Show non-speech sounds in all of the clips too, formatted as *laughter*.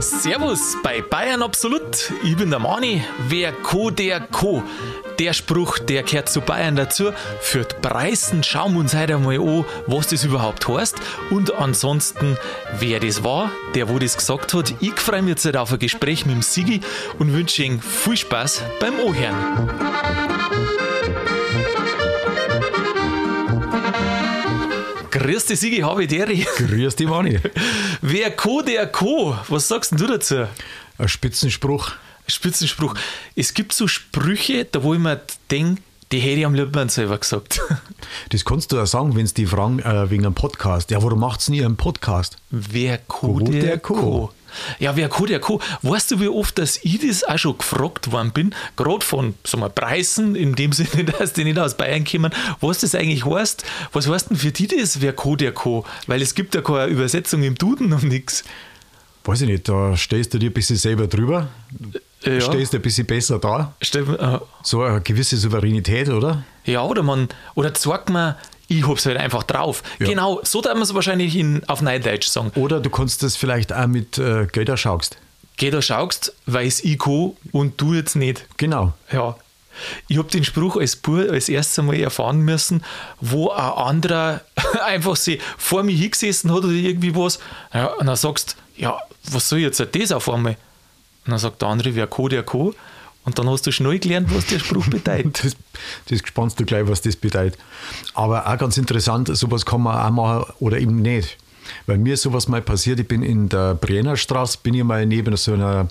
Servus bei Bayern Absolut. Ich bin der Mani. Wer Co, der Co. Der Spruch, der gehört zu Bayern dazu. Die Preisen schauen wir uns heute einmal an, was das überhaupt heißt. Und ansonsten, wer das war, der wo das gesagt hat. Ich freue mich jetzt auf ein Gespräch mit dem Sigi und wünsche Ihnen viel Spaß beim Ohren. Grüß dich, Sigi, habe ich Deri. Grüß dich, Mani. *laughs* Wer Co, der Co. Was sagst du dazu? Ein Spitzenspruch. Spitzenspruch. Es gibt so Sprüche, da wo ich mir denke, die hätte ich am liebsten selber gesagt. *laughs* Das kannst du ja sagen, wenn sie die fragen äh, wegen einem Podcast. Ja, warum macht ihr einen Podcast? Wer Co, der, der Co. Co. Ja, wer Co, der Co. Weißt du, wie oft dass ich das auch schon gefragt worden bin? Gerade von mal Preisen, in dem *laughs* Sinne, dass die nicht aus Bayern kommen, was das eigentlich heißt. Was heißt denn für die das, wer Co, der Co? Weil es gibt ja keine Übersetzung im Duden und nichts. Weiß ich nicht, da stehst du dir ein bisschen selber drüber. Ja. Stehst du ein bisschen besser da. Stimmt, äh, so eine gewisse Souveränität, oder? Ja, oder man, oder sagt man, ich hab's halt einfach drauf. Ja. Genau, so darf man es wahrscheinlich in, auf Neudeutsch sagen. Oder du kannst das vielleicht auch mit äh, Gelder schaust. Gelder schaust, weiß ich kann und du jetzt nicht. Genau. Ja. Ich habe den Spruch als Bub als erstes Mal erfahren müssen, wo ein anderer *laughs* einfach sich vor mir hingesessen hat oder irgendwie was. Ja, und dann sagst ja, was soll jetzt das auf einmal? Und dann sagt der andere, wer Co, der Co. Und dann hast du schnell gelernt, was der Spruch bedeutet. *laughs* das, das spannst du gleich, was das bedeutet. Aber auch ganz interessant, sowas kann man auch machen oder eben nicht. Weil mir ist sowas mal passiert, ich bin in der Brennerstraße, bin ich mal neben so einer,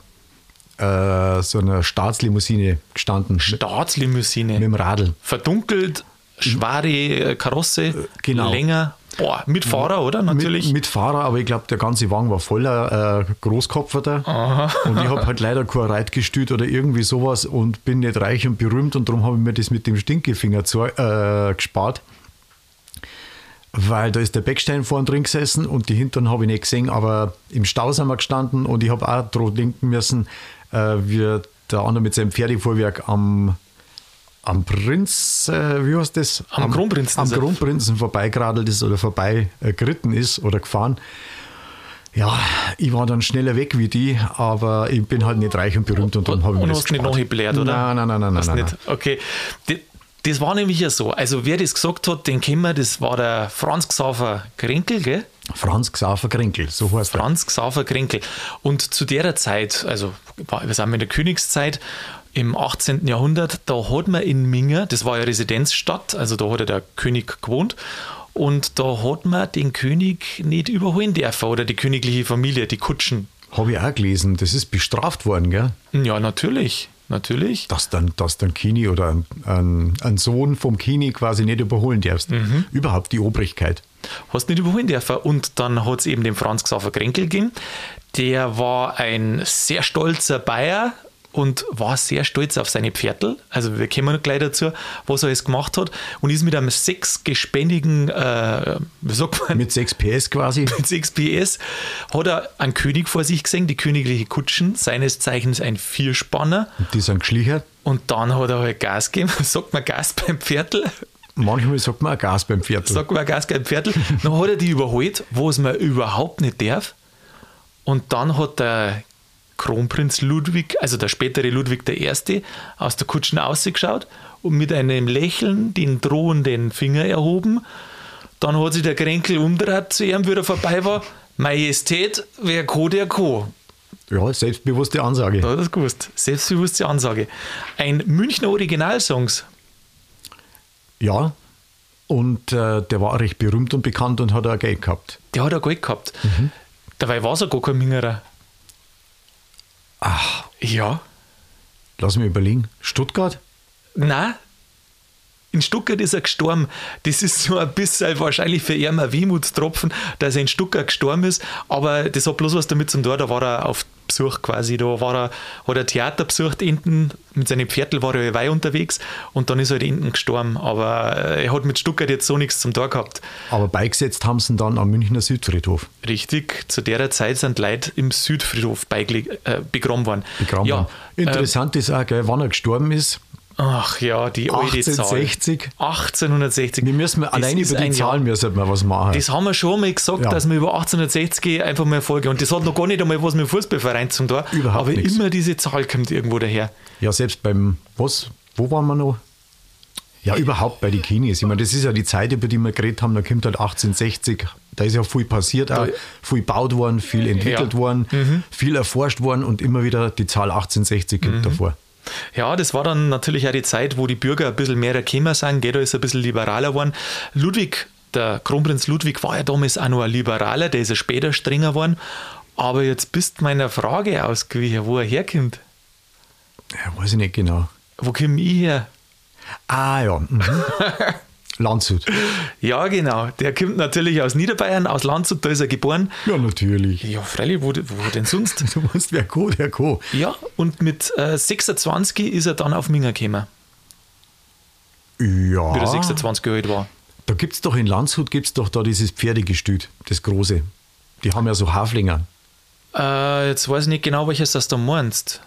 äh, so einer Staatslimousine gestanden. Staatslimousine? Mit dem Radl. Verdunkelt, schwere Karosse, genau. länger. Boah, mit Fahrer, oder? Natürlich. Mit, mit Fahrer, aber ich glaube, der ganze Wagen war voller äh, Großkopferter. Aha. *laughs* Und ich habe halt leider kein Reitgestüt oder irgendwie sowas und bin nicht reich und berühmt und darum habe ich mir das mit dem Stinkefinger zu, äh, gespart. Weil da ist der Beckstein vorne drin gesessen und die Hintern habe ich nicht gesehen, aber im Stau sind wir gestanden und ich habe auch dran denken müssen, äh, wie der andere mit seinem Pferdefuhrwerk am am Prinz, äh, wie heißt das? Am, am Kronprinzen. Am Kronprinzen vorbeigeradelt ist oder vorbeigeritten ist oder gefahren. Ja, ich war dann schneller weg wie die, aber ich bin halt nicht reich und berühmt und darum habe ich mir das hast nicht noch gebläht, oder? Nein, nein, nein, nein. nein, nein. Okay. Das war nämlich ja so. Also, wer das gesagt hat, den kennen wir, das war der Franz Xaver Krenkel, gell? Franz Xaver Krenkel, so heißt er. Franz Xaver Krenkel. Und zu der Zeit, also wir sind in der Königszeit, im 18. Jahrhundert, da hat man in Minga, das war ja Residenzstadt, also da hat ja der König gewohnt, und da hat man den König nicht überholen dürfen oder die königliche Familie, die Kutschen. Habe ich auch gelesen, das ist bestraft worden, gell? Ja, natürlich. Natürlich. Dass dann, dass dann Kini oder ein, ein, ein Sohn vom Kini quasi nicht überholen darfst. Mhm. Überhaupt die Obrigkeit. Hast nicht überholen dürfen. Und dann hat es eben den Franz Xaver Krenkel gegeben. Der war ein sehr stolzer Bayer, und war sehr stolz auf seine Pferdl. Also wir kommen gleich dazu, was er alles gemacht hat. Und ist mit einem sechsgespännigen, äh, wie sagt man? Mit 6 PS quasi. *laughs* Mit 6 PS hat er einen König vor sich gesehen, die königliche Kutschen, seines Zeichens ein Vierspanner. Und die sind geschlichert. Und dann hat er halt Gas gegeben. *laughs* Sagt man Gas beim Pferdl? Manchmal sagt man auch Gas beim Pferdl. Sagt man Gas beim Pferdl. dann hat er die überholt, was man überhaupt nicht darf. Und dann hat der Kronprinz Ludwig, also der spätere Ludwig I., aus der Kutschen ausgeschaut und mit einem Lächeln den drohenden Finger erhoben. Dann hat sich der Kränkel umgedreht zu ihm, wie er vorbei war. Majestät, wer Co, der Co. Ja, selbstbewusste Ansage. Ja, das gewusst. Selbstbewusste Ansage. Ein Münchner Originalsongs. Ja, und äh, der war recht berühmt und bekannt und hat auch Geld gehabt. Der hat auch Geld gehabt. Mhm. Dabei war es gar kein Mingerer. Ach. Ja. Lass mich überlegen. Stuttgart? Nein. In Stuttgart ist er gestorben. Das ist so ein bisschen wahrscheinlich für ihn ein Wehmutstropfen, dass er in Stuttgart gestorben ist. Aber das hat bloß was damit zu tun. Da war er auf Besuch quasi. Da war er, hat er Theater besucht hinten, mit seinem Pferdl war er wei unterwegs und dann ist er halt hinten gestorben. Aber äh, er hat mit Stuttgart jetzt so nichts zum Tor gehabt. Aber beigesetzt haben sie ihn dann am Münchner Südfriedhof. Richtig, zu der Zeit sind Leute im Südfriedhof äh, begraben worden. Begraben ja. Interessant äh, ist auch, gell, wann er gestorben ist. Ach ja, die alte 1860. Zahl. 1860. Wir müssen Das allein über die Zahlen müssen wir was machen. Das haben wir schon mal gesagt, Ja. dass wir über 1860 einfach mal Folge und das hat noch gar nicht einmal was mit Fußballverein zu tun. Überhaupt aber nichts. immer diese Zahl kommt irgendwo daher. Ja, selbst beim, was, wo waren wir noch? Ja, überhaupt bei den Kinis. Ich meine, das ist ja die Zeit, über die wir geredet haben, da kommt halt 1860, da ist ja viel passiert, auch, viel gebaut worden, viel entwickelt Ja. Mhm. worden, viel erforscht worden und immer wieder die Zahl 1860 kommt davor. Ja, das war dann natürlich auch die Zeit, wo die Bürger ein bisschen mehr gekommen sind. Gell, Da ist ein bisschen liberaler geworden. Ludwig, der Kronprinz Ludwig, war ja damals auch noch ein Liberaler, der ist ja später strenger geworden. Aber jetzt bist meiner Frage ausgewichen, wo er herkommt. Ja, weiß ich nicht genau. Wo komme ich her? Ah ja, mhm. *laughs* Landshut. Ja, genau. Der kommt natürlich aus Niederbayern, aus Landshut, da ist er geboren. Ja, natürlich. Ja, freilich, wo, wo denn sonst? *laughs* Du musst wer Co, der Co. Ja, und mit äh, 26 ist er dann auf Minger gekommen, Ja. wie er 26 Jahre alt war. Da gibt es doch in Landshut gibt's doch da dieses Pferdegestüt, das große. Die haben ja so Haflinger. Äh, jetzt weiß ich nicht genau, welches das da meinst.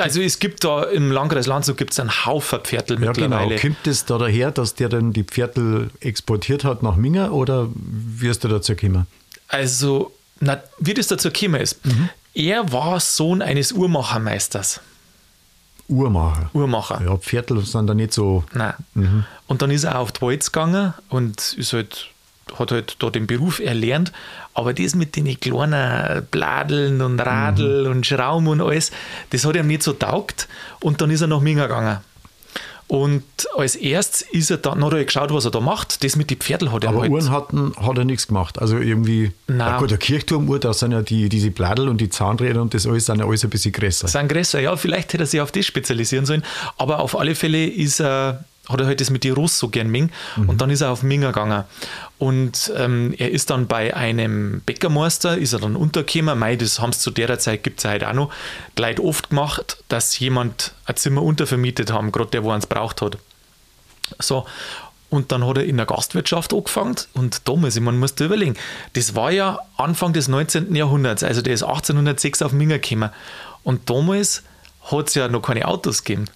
Also es gibt da im Landkreis Landshut gibt es einen Haufen Pferdl Ja, genau. mittlerweile. Kommt es da daher, dass der dann die Pferdl exportiert hat nach Minger oder wie ist der dazu gekommen? Also, na, wie das dazu gekommen ist. Mhm. Er war Sohn eines Uhrmachermeisters. Uhrmacher. Uhrmacher. Ja, Pferdl sind da nicht so. Nein. Mhm. Und dann ist er auf die Walz gegangen und ist halt, hat halt da den Beruf erlernt. Aber das mit den kleinen Bladeln und Radl Mhm. und Schrauben und alles, das hat ihm nicht so taugt. Und dann ist er nach Minga gegangen. Und als erstes ist er dann, hat er geschaut, was er da macht. Das mit den Pferdl hat er Aber halt. Uhren hatten, hat er nichts gemacht. Also irgendwie. Nein. Ja gut, der Kirchturmuhr, da sind ja die, diese Bladel und die Zahnräder und das alles sind ja alles ein bisschen größer. sind größer. Ja, vielleicht hätte er sich auf das spezialisieren sollen. Aber auf alle Fälle ist er, hat er halt das mit die Russ so gern Ming. Und dann ist er auf Minger gegangen. Und ähm, er ist dann bei einem Bäckermeister, ist er dann untergekommen. Mei, das haben sie zu der Zeit, gibt es ja heute auch noch, die Leute oft gemacht, dass jemand ein Zimmer untervermietet haben, gerade der, wo er es braucht hat. So. Und dann hat er in der Gastwirtschaft angefangen und damals, meine, musst du überlegen, das war ja Anfang des 19. Jahrhunderts, also der ist 1806 auf Minger gekommen. Und damals hat es ja noch keine Autos gegeben.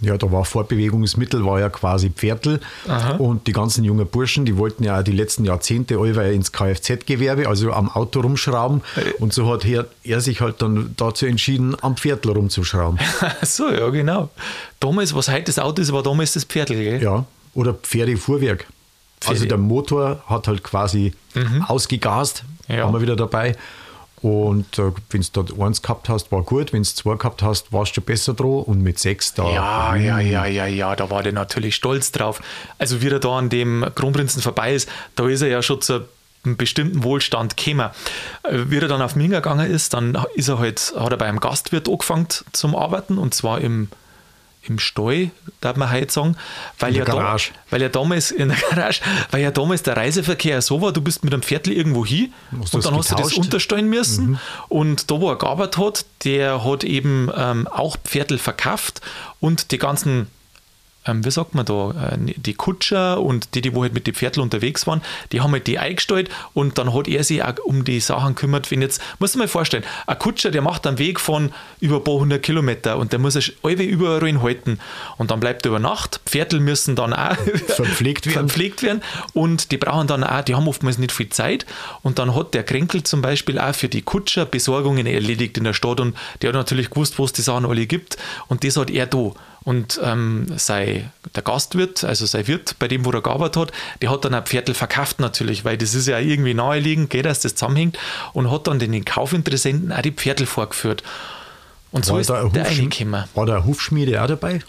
Ja, da war Fortbewegungsmittel, war ja quasi Pferdl. Aha. Und die ganzen jungen Burschen, die wollten ja die letzten Jahrzehnte allweil ins Kfz-Gewerbe, also am Auto rumschrauben. Und so hat er, er sich halt dann dazu entschieden, am Pferdl rumzuschrauben. *laughs* so, ja, genau. Damals, was heute das Auto ist, war damals das Pferdl, gell? Ja, oder Pferdefuhrwerk. Also Pferde- der Motor hat halt quasi ausgegast, Ja. haben wir wieder dabei. Und äh, wenn du dort eins gehabt hast, war gut. Wenn du zwei gehabt hast, warst du besser dran. Und mit sechs da. Ja, ja, ja, ja, ja, da war der natürlich stolz drauf. Also wie er da an dem Kronprinzen vorbei ist, da ist er ja schon zu einem bestimmten Wohlstand gekommen. Äh, Wie er dann auf Minga gegangen ist, dann ist er halt, hat er bei einem Gastwirt angefangen zum Arbeiten und zwar im, im Stall, darf man heute sagen, weil In ja, der da, Garage. weil ja damals in der Garage, weil ja damals der Reiseverkehr so war, du bist mit einem Viertel irgendwo hin und dann hast du das getauscht? unterstellen müssen und da, wo er gearbeitet hat, der hat eben ähm, auch Pferdl verkauft und die ganzen ähm, wie sagt man da, äh, die Kutscher und die, die wo halt mit den Pferdl unterwegs waren, die haben halt die eingestellt und dann hat er sich auch um die Sachen gekümmert. Wenn jetzt, musst du dir mal vorstellen, ein Kutscher, der macht einen Weg von über ein paar hundert Kilometer und der muss sich alle überall halten und dann bleibt er über Nacht. Pferdl müssen dann auch *laughs* Verpflegt werden. verpflegt werden und die brauchen dann auch, die haben oftmals nicht viel Zeit und dann hat der Kränkel zum Beispiel auch für die Kutscher Besorgungen erledigt in der Stadt und der hat natürlich gewusst, wo es die Sachen alle gibt und das hat er da. Und ähm, sei, der Gastwirt, also sein Wirt, bei dem, wo er gearbeitet hat, der hat dann ein Pferdl verkauft natürlich, weil das ist ja irgendwie naheliegend, geht, dass das zusammenhängt und hat dann den Kaufinteressenten auch die Pferdl vorgeführt. Und so war, ist da ein der Hufschm- reingekommen. war da eine Hufschmiede auch dabei?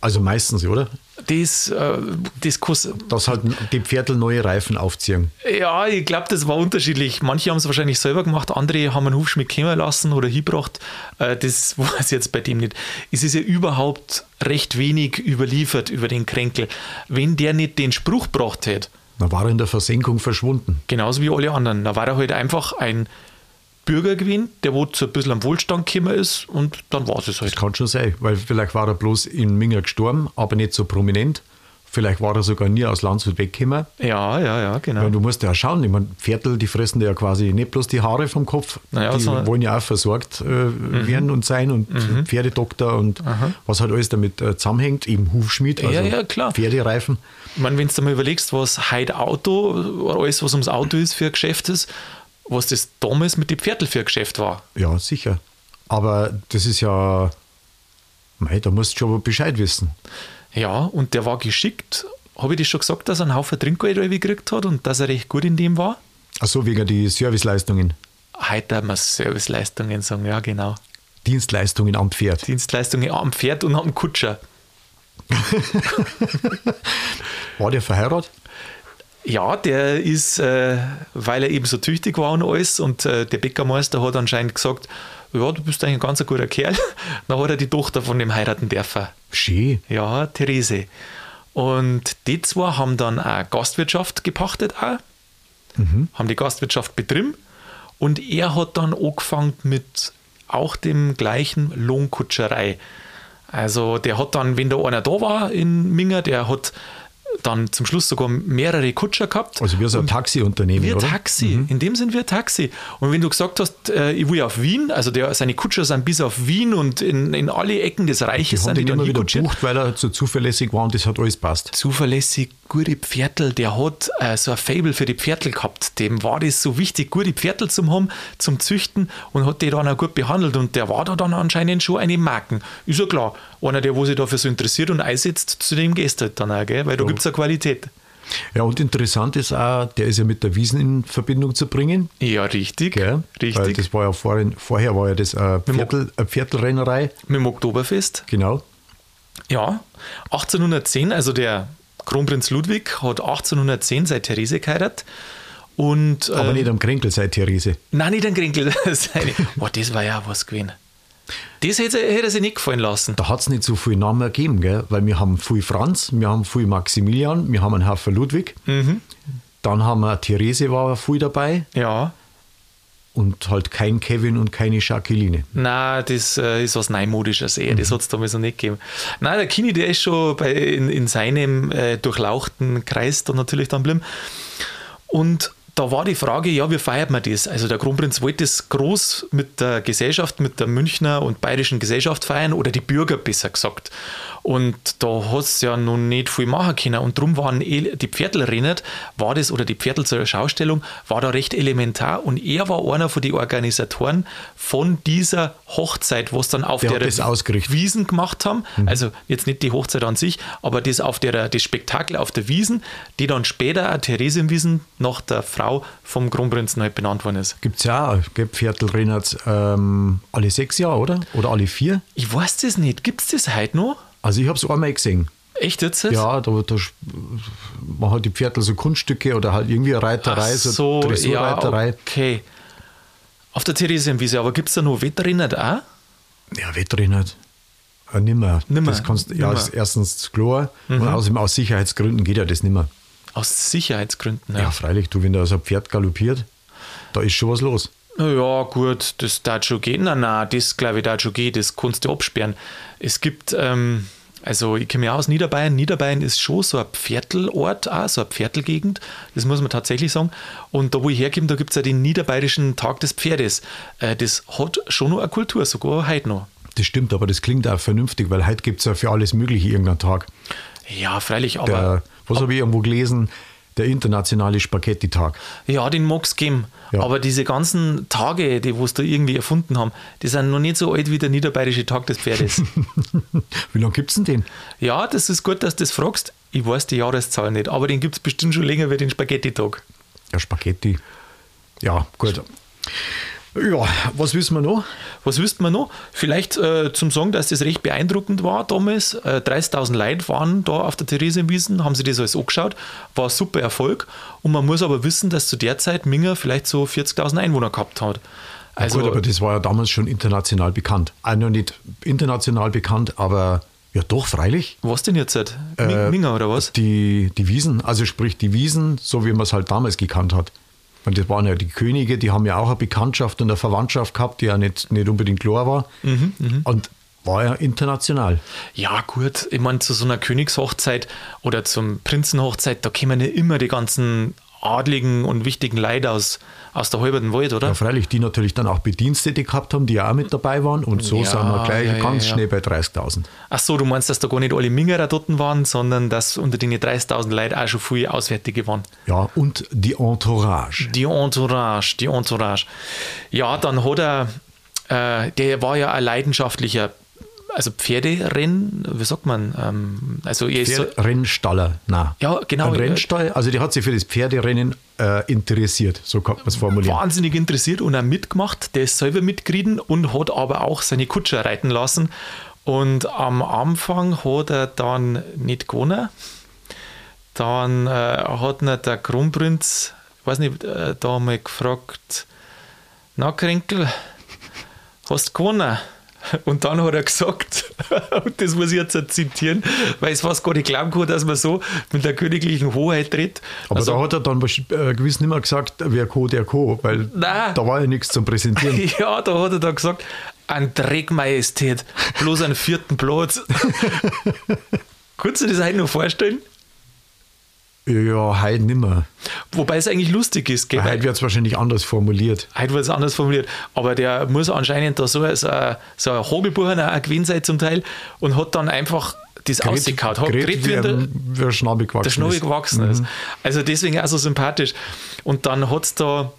Also meistens, oder? Das, äh, das kann Dass halt die Pferdl neue Reifen aufziehen. Ja, ich glaube, das war unterschiedlich. Manche haben es wahrscheinlich selber gemacht, andere haben einen Hufschmied kommen lassen oder hingebracht. Äh, Das *laughs* weiß ich jetzt bei dem nicht. Es ist ja überhaupt recht wenig überliefert über den Kränkel. Wenn der nicht den Spruch gebracht hätte, Dann war er in der Versenkung verschwunden. genauso wie alle anderen, da war er halt einfach ein Bürger gewesen, der wo zu ein bisschen am Wohlstand gekommen ist und dann war es halt. Das kann schon sein, weil vielleicht war er bloß in Minger gestorben, aber nicht so prominent. Vielleicht war er sogar nie aus Landshut weggekommen. Ja, ja, ja, genau. Weil du musst ja schauen, ich meine, Pferdl, die fressen ja quasi nicht bloß die Haare vom Kopf, Naja, die sondern- wollen ja auch versorgt äh, werden und sein und Pferdedoktor und was halt alles damit äh, zusammenhängt, eben Hufschmied, also Ja, ja, klar. Pferdereifen. Ich meine, wenn du dir mal überlegst, was heute Auto, oder alles, was ums Auto ist, für ein Geschäft ist, was das damals mit den Pferdl für ein Geschäft war. Ja, sicher. Aber das ist ja, mei, da musst du schon Bescheid wissen. Ja, und der war geschickt. Habe ich das schon gesagt, dass er einen Haufen Trinkgeld gekriegt hat und dass er recht gut in dem war? Achso, wegen die Serviceleistungen, Heute haben wir Serviceleistungen sagen, ja genau. Dienstleistungen am Pferd. Dienstleistungen am Pferd und am Kutscher. *laughs* War der verheiratet? Ja, der ist, äh, weil er eben so tüchtig war und alles, und äh, der Bäckermeister hat anscheinend gesagt, ja, du bist eigentlich ein ganz guter Kerl. *laughs* Dann hat er die Tochter von dem heiraten dürfen. Schön. Ja, Therese. Und die zwei haben dann auch Gastwirtschaft gepachtet, auch. haben die Gastwirtschaft betrieben. Und er hat dann angefangen mit auch dem gleichen Lohnkutscherei. Also der hat dann, wenn da einer da war in Minger, der hat dann zum Schluss sogar mehrere Kutscher gehabt. Also wir so ein Taxiunternehmen, Wir oder? Mhm. Taxi, in dem sind wir Taxi. Und wenn du gesagt hast, äh, ich will auf Wien, also der, seine Kutscher sind bis auf Wien und in, in alle Ecken des Die Reiches haben sind die dann immer wieder gebucht, weil er so zuverlässig war und das hat alles passt. zuverlässig, gute Pferdl, der hat äh, so ein Fable für die Pferdl gehabt. Dem war das so wichtig, gute Pferdl zum haben, zum Züchten und hat die dann auch gut behandelt. Und der war da dann anscheinend schon eine Marken. Ist ja klar, einer, der wo sich dafür so interessiert und einsetzt, zu dem gehst du halt dann auch, gell? weil da gibt es eine Qualität. Ja, und interessant ist auch, der ist ja mit der Wiesen in Verbindung zu bringen. Ja, richtig. Gell? Weil Richtig. das war ja vorhin, vorher war ja das äh, Viertel, eine Viertelrennerei. Mit dem Oktoberfest. Genau. Ja, 1810, also der Kronprinz Ludwig hat 1810 seine Therese geheiratet. Und, Aber ähm, nicht am Kränkel seit Therese. Nein, nicht Grinkel. *laughs* Seine. Boah, das war ja was gewesen. Das hätte, hätte er sich nicht gefallen lassen. Da hat es nicht so viele Namen gegeben, gell? weil wir haben viel Franz, wir haben viel Maximilian, wir haben einen Haufen Ludwig. Mhm. Dann haben wir Therese war viel dabei Ja, und halt kein Kevin und keine Jacqueline. na, das äh, ist was Neumodisches eher. Das hat es damals noch nicht gegeben. Nein, der Kini, der ist schon bei, in, in seinem äh, durchlauchten Kreis da natürlich dann geblieben. Und da war die Frage, ja, wie feiert man das? Also der Kronprinz wollte das groß mit der Gesellschaft, mit der Münchner und bayerischen Gesellschaft feiern oder die Bürger besser gesagt. Und da hat es ja noch nicht viel machen können. Und darum waren eh- die Pferdlrennen, war das, oder die Pferdl zur Schaustellung, war da recht elementar. Und er war einer von den Organisatoren von dieser Hochzeit, was dann auf Der der. Wiesen gemacht haben. Also jetzt nicht die Hochzeit an sich, aber das auf der, das Spektakel auf der Wiesen, die dann später auch Theresienwiesen nach der Frau vom Kronprinzen halt benannt worden ist. Gibt es ja auch, gell? Viertelrenner ähm, alle sechs Jahre, oder? Oder alle vier? Ich weiß das nicht. Gibt es das heute noch? Also ich habe es einmal gesehen. Echt jetzt? Ja, da, da machen halt die Pferdl so Kunststücke oder halt irgendwie eine Reiterei, Ach so, so, ja, Dressurreiterei. okay. Auf der Theresienwiese, aber gibt es da noch Wettrennen auch? Ja, Wettrennen. Äh, nimmer. Nimmer, Das kannst, ja. Mhm. ist erstens klar. Und außerdem aus Sicherheitsgründen geht ja das nimmer. Aus Sicherheitsgründen. Ja, Ja, freilich, du, wenn da so ein Pferd galoppiert, da ist schon was los. Ja gut, das gehen. Nein, nein, das glaube ich gehen, das kannst du absperren. Es gibt, ähm, also ich kenne mich aus Niederbayern. Niederbayern ist schon so ein Pferdlort, auch so eine Pferdlgegend, das muss man tatsächlich sagen. Und da, wo ich herkomme, da gibt es ja den Niederbayerischen Tag des Pferdes. Äh, das hat schon noch eine Kultur, sogar heute noch. Das stimmt, aber das klingt auch vernünftig, weil heute gibt es ja für alles Mögliche irgendeinen Tag. Ja, freilich, aber. Der, was habe ich irgendwo gelesen? Der internationale Spaghetti-Tag. Ja, den mag es geben. Ja. Aber diese ganzen Tage, die es da irgendwie erfunden haben, die sind noch nicht so alt wie der Niederbayerische Tag des Pferdes. *laughs* Wie lange gibt es denn den? ja, das ist gut, dass du das fragst. Ich weiß die Jahreszahl nicht, aber den gibt es bestimmt schon länger wie den Spaghetti-Tag. Ja, Spaghetti. Ja, gut. Ja, was wissen wir noch? Was wüsste man noch? Vielleicht äh, zum Sagen, dass das recht beeindruckend war damals. Äh, 30.000 Leute waren da auf der Theresienwiesen, haben sich das alles angeschaut. War ein super Erfolg. Und man muss aber wissen, dass zu der Zeit Minger vielleicht so 40.000 Einwohner gehabt hat. Also, Gut, aber das war ja damals schon international bekannt. Noch nicht international bekannt, aber ja doch, freilich. was denn jetzt? Halt? Mi- Äh, Minger oder was? Die, die Wiesen, also sprich die Wiesen, so wie man es halt damals gekannt hat. Und das waren ja die Könige, die haben ja auch eine Bekanntschaft und eine Verwandtschaft gehabt, die ja nicht, nicht unbedingt klar war. Mhm, Und war ja international. Ja, gut, ich meine, zu so einer Königshochzeit oder zum Prinzenhochzeit, da kommen ja immer die ganzen adligen und wichtigen Leute aus, aus der halben Welt, oder? Ja, freilich, die natürlich dann auch Bedienstete gehabt haben, die ja auch mit dabei waren. Und so Ja, sind wir gleich ja, ganz ja. schnell bei 30.000. Ach so, du meinst, dass da gar nicht alle Mingerer dort waren, sondern dass unter den 30.000 Leuten auch schon viele Auswärtige waren. Ja, und die Entourage. Die Entourage, die Entourage. Ja, dann hat er, äh, der war ja ein leidenschaftlicher, also Pferderennen, wie sagt man? Ähm, also er Rennstaller, na. Ja, genau, Ein. Rennstall, also der hat sich für das Pferderennen äh, interessiert, so kann man es formulieren. wahnsinnig interessiert und auch mitgemacht. Der ist selber mitgeritten und hat aber auch seine Kutscher reiten lassen. Und am Anfang hat er dann nicht gewonnen. Dann äh, hat ihn der Kronprinz, ich weiß nicht, äh, da mal gefragt, na Krenkel, hast du gewonnen? Und dann hat er gesagt, *laughs* und das muss ich jetzt zitieren, weil es fast gar nicht glauben kann, dass man so mit der königlichen Hoheit tritt. Aber Also- da hat er dann äh, gewiss nicht mehr gesagt, wer Co, der Co, weil Nein. da war ja nichts zum Präsentieren. *laughs* Ja, da hat er dann gesagt, ein Dreckmajestät, bloß einen vierten Platz. *laughs* Kannst du dir das heute noch vorstellen? Ja, heute nicht mehr. Wobei es eigentlich lustig ist, gell? Heute wird es wahrscheinlich anders formuliert. Heute wird es anders formuliert. Aber der muss anscheinend da so, als, so ein Hogelbucher auch gewesen sein zum Teil und hat dann einfach das ausgekaut. Hat geredet wie der, ein, wie ein Schnabel gewachsen der ist. gewachsen ist. Also deswegen auch so sympathisch. Und dann hat es da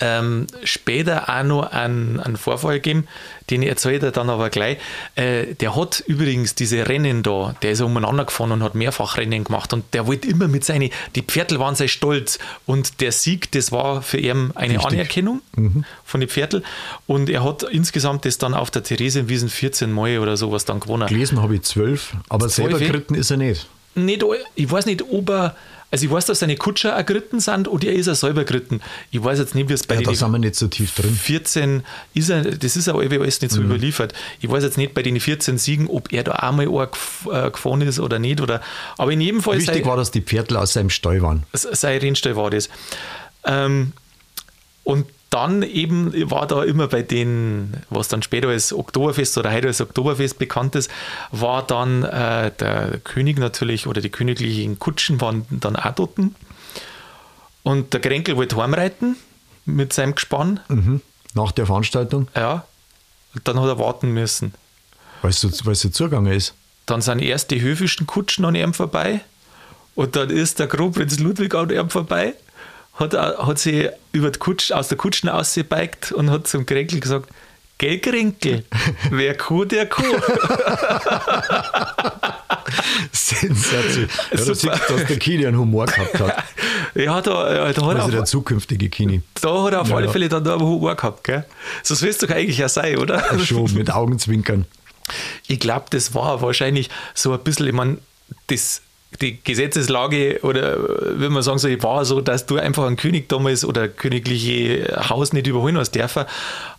ähm, später auch noch einen, einen Vorfall gegeben, den erzählt er dann aber gleich. Äh, der hat übrigens diese Rennen da, der ist umeinander gefahren und hat mehrfach Rennen gemacht und der wollte immer mit seinen, die Pferdl waren sehr stolz und der Sieg, das war für ihn eine Wichtig. Anerkennung von den Pferdl und er hat insgesamt das dann auf der Theresienwiesen 14 Mal oder sowas dann gewonnen. Gelesen habe ich zwölf, aber Zwölf, selber eh? geritten ist er nicht. Nicht, ich weiß nicht, ob er, also ich weiß, dass seine Kutscher auch geritten sind und er ist er selber geritten. Ich weiß jetzt nicht, wie es bei Ja, da den sind wir nicht so tief drin. 14 ist er, das ist aber alles nicht so Mhm. überliefert. Ich weiß jetzt nicht bei den 14 Siegen, ob er da einmal ein gef- äh, gefahren ist oder nicht. Oder, aber in jedem Fall Wichtig sei, war, dass die Pferdl aus seinem Stall waren. sein Rennstall war das. Ähm, und dann eben war da immer bei den, was dann später als Oktoberfest oder heute als Oktoberfest bekannt ist, war dann äh, der König natürlich oder die königlichen Kutschen waren dann auch dort. Und der Kränkel wollte heimreiten mit seinem Gespann. Mhm. Nach der Veranstaltung, Ja. Und dann hat er warten müssen. weil es so, so zugegangen ist. Dann sind erst die höfischen Kutschen an ihm vorbei und dann ist der Kronprinz Ludwig an ihm vorbei, hat, er- hat sie über die Kutsch, aus der Kutschen ausgebeigt und hat zum Kränkel gesagt, Gell, Kränkel, wer Kuh, der Kuh. *laughs* Sensation. Ja, Super. siehst du, dass der Kini einen Humor gehabt hat. *laughs* ja, da, äh, da, hat Also er der zukünftige Kini. da hat er auf Ja, alle ja. Fälle dann da einen Humor gehabt. Gell? So soll es doch eigentlich ja sein, oder? Schon mit *laughs* Augenzwinkern. Ich glaube, das war wahrscheinlich so ein bisschen, ich meine, das, die Gesetzeslage oder äh, würde man sagen, so, war so, dass du einfach einen König damals oder königliche Haus nicht überholen hast dürfen.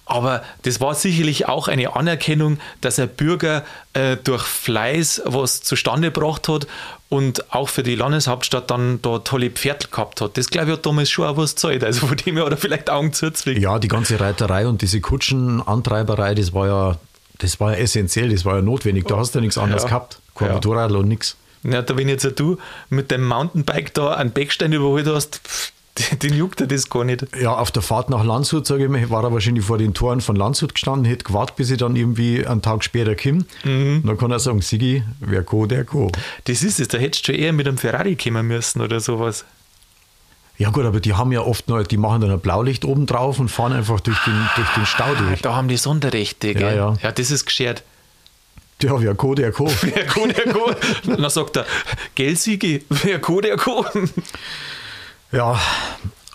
Aber das war sicherlich auch eine Anerkennung, dass ein Bürger äh, durch Fleiß was zustande gebracht hat und auch für die Landeshauptstadt dann da tolle Pferde gehabt hat. Das glaube ich hat damals schon auch was gezahlt. Also von dem her hat er vielleicht Augen zuzwickt. Ja, die ganze Reiterei und diese Kutschenantreiberei, das war ja, das war ja essentiell, das war ja notwendig. Da hast du ja nichts anderes Ja. gehabt. Kein Ja. Motorrad und nichts. Ja, da wenn jetzt du mit dem Mountainbike da einen Beckstein überholt hast, pff, den juckt er das gar nicht. Ja, auf der Fahrt nach Landshut, sage ich mal, war er wahrscheinlich vor den Toren von Landshut gestanden, hätte gewartet, bis ich dann irgendwie einen Tag später komme. Mhm. Dann kann er sagen, Sigi, wer Co, der Co. Das ist es, da hättest du schon eher mit einem Ferrari kommen müssen oder sowas. Ja gut, aber die haben ja oft noch, die machen dann ein Blaulicht oben drauf und fahren einfach durch den, durch den Stau durch. Da haben die Sonderrechte, gell? ja. ja das ist geschert. Ja, wer Co, der Co. Wer kann, der kann. *laughs* Dann sagt er, gell, Sigi, wer kann, der kann. Ja,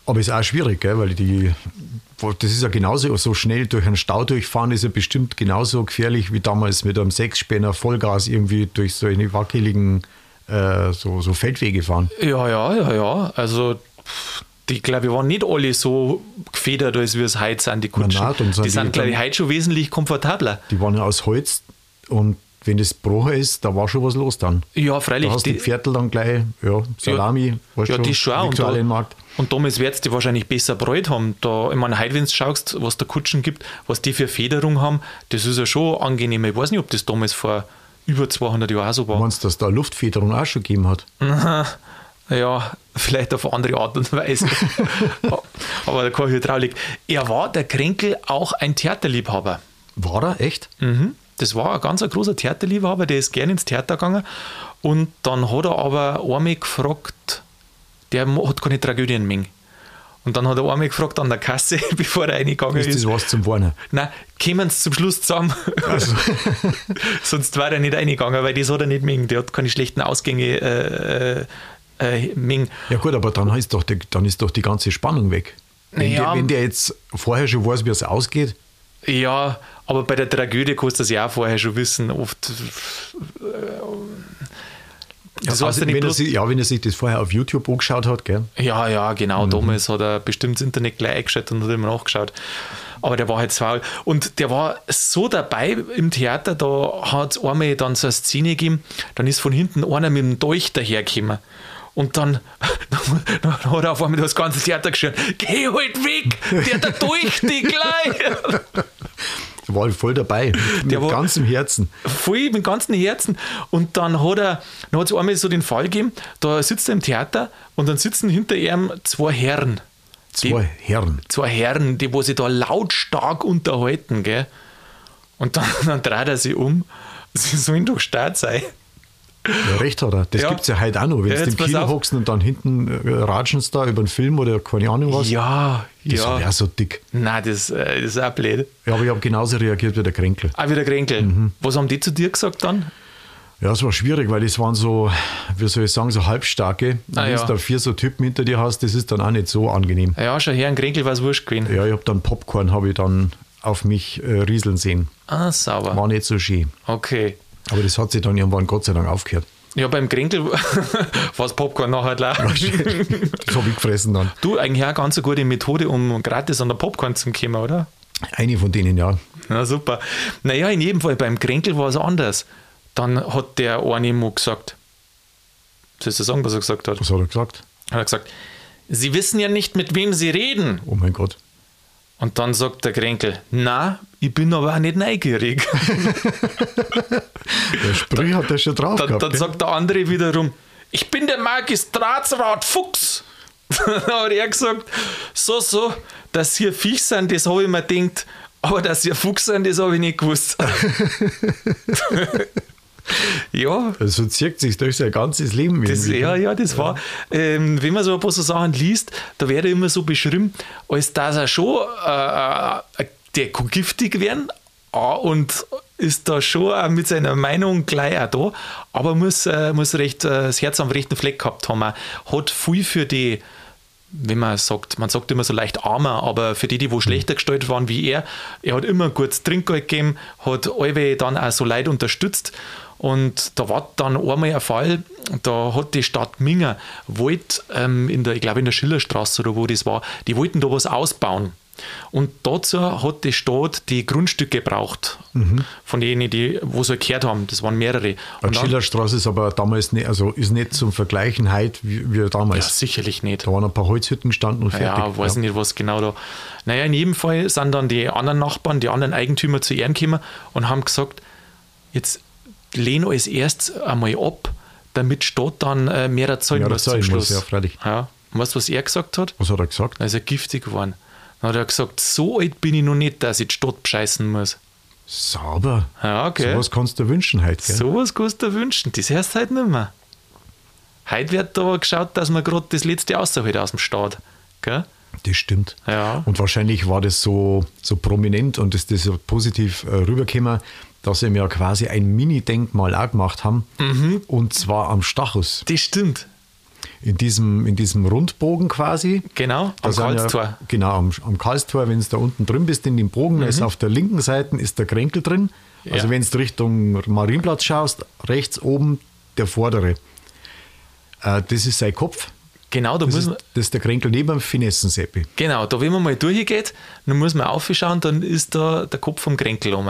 aber ist auch schwierig, gell? weil die, das ist ja genauso, so schnell durch einen Stau durchfahren ist ja bestimmt genauso gefährlich wie damals mit einem Sechsspänner Vollgas irgendwie durch so eine wackeligen äh, so, so Feldwege fahren. Ja, ja, ja, ja. Also, die, glaube ich, waren nicht alle so gefedert, als wir es heute sind, die Kutschen. Na, na, sind die die sind, glaube ich, heute schon wesentlich komfortabler. Die waren ja aus Holz und wenn das gebrochen ist, da war schon was los dann. Ja, Da freilich. hast du die die- Pferdl dann gleich, ja, Salami, weißt ja, du, die schon. Und da. Und damals wird es die wahrscheinlich besser bräut haben. Da, ich meine, heute, wenn du schaust, was da Kutschen gibt, was die für Federung haben, das ist ja schon angenehm. Ich weiß nicht, ob das damals vor über 200 Jahren auch so war. Meinst du, dass da Luftfederung auch schon gegeben hat? *laughs* Ja, vielleicht auf eine andere Art und Weise. *laughs* Aber keine Hydraulik. Er war der Kränkel auch ein Theaterliebhaber. War er echt? Mhm. Das war ein ganz ein großer Theaterliebhaber, der ist gerne ins Theater gegangen. Und dann hat er aber einmal gefragt, der hat keine Tragödien mehr. Und dann hat er einmal gefragt an der Kasse, *laughs* bevor er reingegangen ist. Ist das was zum Warnen? Nein, kommen sie zum Schluss zusammen. Also, *laughs* Sonst wäre er nicht reingegangen, weil das hat er nicht mengen. Der hat keine schlechten Ausgänge äh, äh, äh, mengen. ja gut, aber dann ist, doch die, dann ist doch die ganze Spannung weg. Wenn, Ja. der, wenn der jetzt vorher schon weiß, wie es ausgeht, Ja, aber bei der Tragödie kannst du das ja auch vorher schon wissen. Oft. Das ja, heißt ja also, nicht wenn, er sich, ja, wenn er sich das vorher auf YouTube angeschaut hat, gell? Ja, ja, Mhm. genau. Damals hat er bestimmt das Internet gleich eingeschaltet und hat immer nachgeschaut. Aber der war halt faul. Und der war so dabei im Theater, da hat es einmal dann so eine Szene gegeben, dann ist von hinten einer mit dem Dolch dahergekommen. Und dann, *laughs* dann hat er auf einmal das ganze Theater geschrien: Geh halt weg! Der da durch die gleich! *laughs* War voll dabei, *laughs* mit Der war- ganzem Herzen. voll mit ganzem Herzen. Und dann hat er, dann hat es einmal so den Fall gegeben, da sitzt er im Theater und dann sitzen hinter ihm zwei Herren. Zwei Herren. zwei Herren, die wo sich da lautstark unterhalten, gell? Und dann, *laughs* dann dreht er sich um. Sie sollen doch stark sein. Ja, recht hat er. Das Ja. gibt es ja heute auch noch. Wenn Ja, du im Kino hockst und dann hinten äh, ratschen sie da über einen Film oder keine Ahnung was. Ja, das ja. wäre so dick. Nein, das, äh, das ist auch blöd. Ja, aber ich habe genauso reagiert wie der Kränkel. Auch wieder Kränkel. Mhm. Was haben die zu dir gesagt dann? Ja, es war schwierig, weil das waren so, wie soll ich sagen, so halbstarke. Ah, wenn ja. du da vier so Typen hinter dir hast, das ist dann auch nicht so angenehm. Ja, schon her, ein Kränkel war es wurscht gewesen. Ja, ich habe dann Popcorn habe ich dann auf mich äh, rieseln sehen. Ah, sauber. War nicht so schön. Okay. Aber das hat sich dann irgendwann Gott sei Dank aufgehört. Ja, beim Kränkel *laughs* war das Popcorn nachher klar. Das habe ich gefressen dann. Du, eigentlich auch eine ganz gute Methode, um gratis an der Popcorn zu kommen, oder? Eine von denen, ja. Na super. Naja, in jedem Fall, beim Kränkel war es anders. Dann hat der eine mal gesagt, sollst du sagen, was er gesagt hat? Was hat er gesagt? Hat er gesagt, Sie wissen ja nicht, mit wem Sie reden. Oh mein Gott. Und dann sagt der Kränkel, na, ich bin aber auch nicht neugierig. *laughs* Der Sprüh hat er schon drauf dann gehabt. dann gell? sagt der andere wiederum, ich bin der Magistratsrat Fuchs. *laughs* dann hat er gesagt, so, so, dass hier Viech sind, das habe ich mir gedacht, aber dass hier Fuchs sind, das habe ich nicht gewusst. *laughs* ja, Also zieht sich durch sein ganzes Leben. Das, ja, ja, das war, ähm, wenn man so ein paar so Sachen liest, da wird er immer so beschrieben, als dass er schon, äh, äh, der kann giftig werden äh, und ist da schon auch mit seiner Meinung gleich auch da, aber muss, äh, muss recht, äh, das Herz am rechten Fleck gehabt haben. Hat viel für die, wenn man sagt, man sagt immer so leicht armer, aber für die, die wo schlechter gestellt waren wie er, er hat immer gutes Trinkgeld gegeben, hat alle dann auch so Leute unterstützt. Und da war dann einmal ein Fall, da hat die Stadt Minger, wollte ähm, in der, ich glaube in der Schillerstraße oder wo das war, die wollten da was ausbauen. Und dazu hat die Stadt die Grundstücke gebraucht, von denen, die wo sie gehört haben. Das waren mehrere. Die Schillerstraße ist aber damals nicht, also ist nicht zum Vergleichen heute wie, wie ja, damals. sicherlich nicht. Da waren ein paar Holzhütten gestanden und fertig. Ja, weiß nicht, was genau da. Naja, in jedem Fall sind dann die anderen Nachbarn, die anderen Eigentümer zu Ehren gekommen und haben gesagt, jetzt lehn als erstes einmal ab, damit die Stadt dann äh, mehr zahlen Mehr muss zum zahlen muss, Schluss. ja, freilich. Ja. Und weißt du, was er gesagt hat? Was hat er gesagt? Da ist er giftig geworden. Hat er gesagt, so alt bin ich noch nicht, dass ich die Stadt bescheißen muss. Sauber. Ja, okay. So was kannst du wünschen heute. Gell? So was kannst du dir wünschen. Das du heute nicht mehr. Heute wird da geschaut, dass man gerade das letzte außerhält aus dem Staat. Gell? Das stimmt. Ja. Und wahrscheinlich war das so, so prominent und ist das so positiv äh, rübergekommen, dass sie ihm ja quasi ein Mini-Denkmal auch gemacht haben. Mhm. Und zwar am Stachus. Das stimmt. In diesem, in diesem Rundbogen quasi. Genau, Da am Karlstor. Ja, genau, am, am Karlstor, wenn es da unten drin bist, in dem Bogen, da ist auf der linken Seite ist der Kränkel drin. Also Mhm. Ja. wenn du Richtung Marienplatz schaust, rechts oben der vordere. Äh, das ist sein Kopf. Genau, da Das muss ist, man, das ist der Kränkel neben dem Finessenseppi. genau, da wenn man mal durchgeht, dann muss man aufschauen, dann ist da der Kopf vom Kränkel um.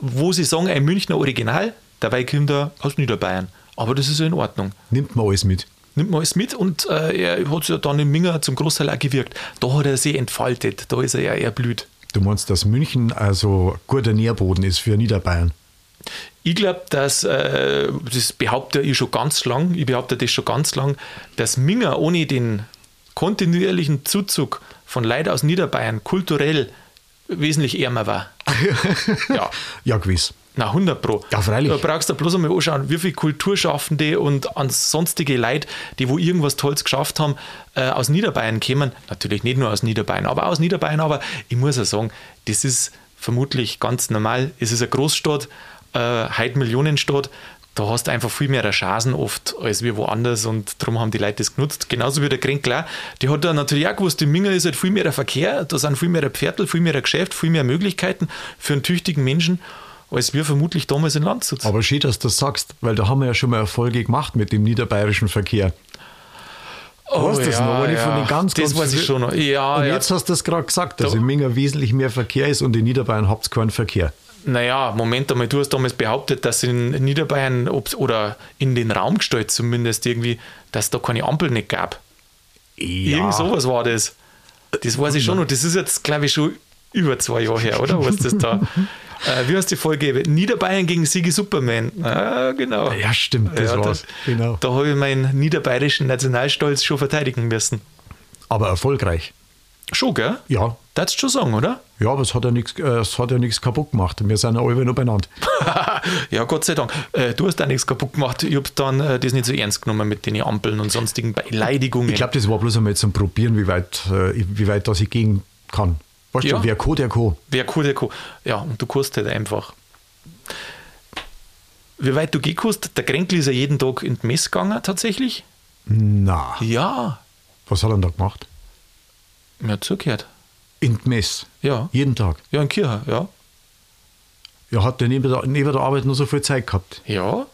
Wo sie sagen, ein Münchner Original, dabei kommt er aus Niederbayern. Aber das ist ja in Ordnung. Nimmt man alles mit. Nimmt man alles mit und äh, er hat sich ja dann in Minger zum Großteil auch gewirkt. Da hat er sich entfaltet, da ist er ja erblüht. Du meinst, dass München also guter Nährboden ist für Niederbayern? Ich glaube, dass, äh, das behaupte ich schon ganz lang, ich behaupte das schon ganz lang, dass Minger ohne den kontinuierlichen Zuzug von Leuten aus Niederbayern kulturell wesentlich ärmer war. *laughs* ja. ja, gewiss. Na, 100 Pro. Ja, freilich. Da brauchst du bloß einmal anschauen, wie viele Kulturschaffende und sonstige Leute, die wo irgendwas Tolles geschafft haben, äh, aus Niederbayern kommen. Natürlich nicht nur aus Niederbayern, aber aus Niederbayern. Aber ich muss ja sagen, das ist vermutlich ganz normal. Es ist eine Großstadt, äh, heute Millionenstadt. Da hast du einfach viel mehr Chancen oft als wie woanders und darum haben die Leute das genutzt. Genauso wie der Kränkler. Die hat da natürlich auch gewusst, in Minga ist halt viel mehr Verkehr, da sind viel mehr Pferdl, viel mehr Geschäft, viel mehr Möglichkeiten für einen tüchtigen Menschen als wir vermutlich damals in Landshut. Aber schön, dass du das sagst, weil da haben wir ja schon mal Erfolge gemacht mit dem niederbayerischen Verkehr. Oh, weißt du das ja, noch? Ja. Von den ganz, das ganz weiß ich schon noch. Ja, und ja. jetzt hast du das gerade gesagt, dass da. in Minga wesentlich mehr Verkehr ist und in Niederbayern habt ihr keinen Verkehr. Naja, Moment einmal, du hast damals behauptet, dass in Niederbayern oder in den Raum gestellt zumindest irgendwie, dass da keine Ampel nicht gab. Ja. Irgend sowas war das. Das weiß ich schon und das ist jetzt, glaube ich, schon über zwei Jahre her, oder? Was das da? *laughs* Äh, wie heißt die Folge? Niederbayern gegen Sigi Superman. Ah, genau. Ja, stimmt, das ja, war's. Da, genau. da habe ich meinen niederbayerischen Nationalstolz schon verteidigen müssen. Aber erfolgreich. Schon, gell? Ja. Du schon sagen, oder? Ja, aber es hat ja nichts äh, kaputt gemacht. Wir sind ja alle noch benannt. *laughs* ja, Gott sei Dank. Äh, du hast da nichts kaputt gemacht. Ich habe dann äh, das nicht so ernst genommen mit den Ampeln und sonstigen Beleidigungen. Ich glaube, das war bloß einmal zum Probieren, wie weit, wie weit das ich gehen kann. Weißt ja. du, wer Co, der Co. Wer Co, der Co. Ja, und du kannst halt einfach. Wie weit du gehen kannst, der Kränkel ist ja jeden Tag in die Mess gegangen, tatsächlich. Na. Ja. Was hat er da gemacht? Ja, zugehört. In die Mess? Ja. Jeden Tag? Ja, in Kirche, ja. Ja, hat der neben der, neben der Arbeit nur so viel Zeit gehabt? Ja.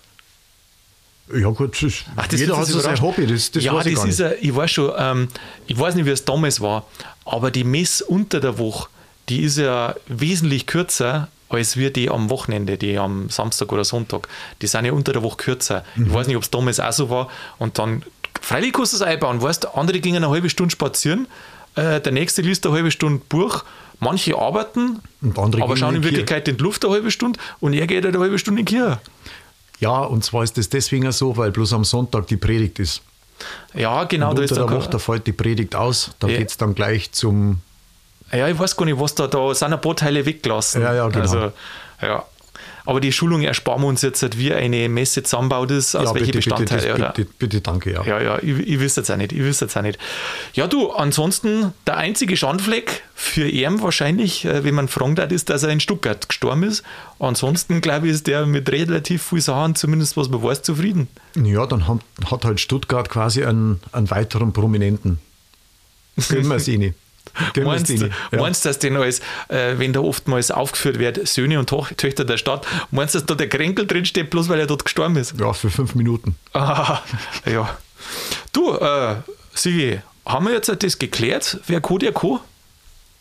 Ja gut, das, Ach, das jeder hat so sein Hobby, das, das ja, weiß ich das ist ein, ich weiß schon, ähm, ich weiß nicht, wie es damals war, aber die Mess unter der Woche, die ist ja wesentlich kürzer als wir die am Wochenende, die am Samstag oder Sonntag. Die sind ja unter der Woche kürzer. Mhm. Ich weiß nicht, ob es damals auch so war. Und dann, freilich kannst du es einbauen, weißt andere gingen eine halbe Stunde spazieren, äh, der nächste liest eine halbe Stunde Buch, manche arbeiten, aber schauen in Wirklichkeit in die Luft eine halbe Stunde und er geht halt eine halbe Stunde in die Kirche. Ja, und zwar ist das deswegen so, weil bloß am Sonntag die Predigt ist. Ja, genau. Und da unter der Woche, da fällt die Predigt aus, da ja. geht es dann gleich zum... Ja, ich weiß gar nicht, was da, da sind ein paar Teile weggelassen. Ja, ja, genau. Also, ja. Aber die Schulung ersparen wir uns jetzt, halt, wie eine Messe zusammenbaut ist, aus ja, welchen Bestandteilen. Bitte, bitte, bitte, danke, ja. Ja, ja, ich, ich wüsste jetzt auch nicht. Ich wüsste jetzt auch nicht. Ja, du, ansonsten der einzige Schandfleck für ihn wahrscheinlich, äh, wenn man fragen hat, ist, dass er in Stuttgart gestorben ist. Ansonsten, glaube ich, ist der mit relativ viel Sachen, zumindest was man weiß, zufrieden. Ja, dann hat, hat halt Stuttgart quasi einen, einen weiteren Prominenten. Können wir eh nicht. Meinst, ja. meinst du, dass denn alles, äh, wenn da oftmals aufgeführt wird, Söhne und Toch Töchter der Stadt, meinst du, dass da der Kränkel drinsteht, bloß weil er dort gestorben ist? Ja, für fünf Minuten. Ah, ja. Du, äh, Sigi, haben wir jetzt das geklärt? Wer Co, der Co?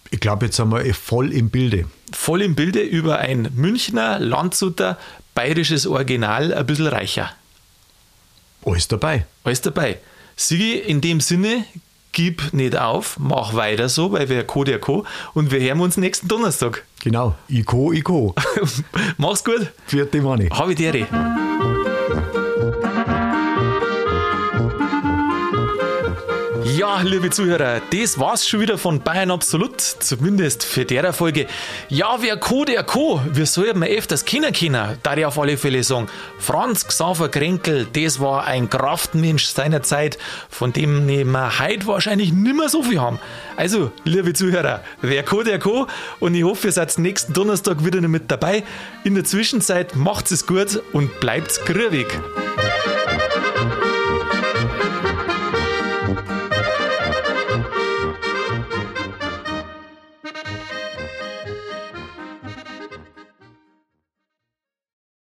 Ich glaube, jetzt sind wir eh voll im Bilde. Voll im Bilde über ein Münchner, Landshuter, bayerisches Original, ein bisschen reicher. Alles dabei. Alles dabei. Sigi, in dem Sinne, gib nicht auf, mach weiter so, weil wir Co, der Co. Und wir hören uns nächsten Donnerstag. Genau, ich Co, ich Co. *laughs* Mach's gut. Vierte Mani. Habe ich dir. Ja, liebe Zuhörer, das war's schon wieder von Bayern Absolut, zumindest für der Folge. Ja, wer Co, der Co, wir sollten öfters kennen können, da ich auf alle Fälle sagen. Franz Xaver Krenkel, das war ein Kraftmensch seiner Zeit, von dem wir heute wahrscheinlich nimmer so viel haben. Also, liebe Zuhörer, wer Co, der Co, und ich hoffe, ihr seid nächsten Donnerstag wieder mit dabei. In der Zwischenzeit macht's es gut und bleibt grübig.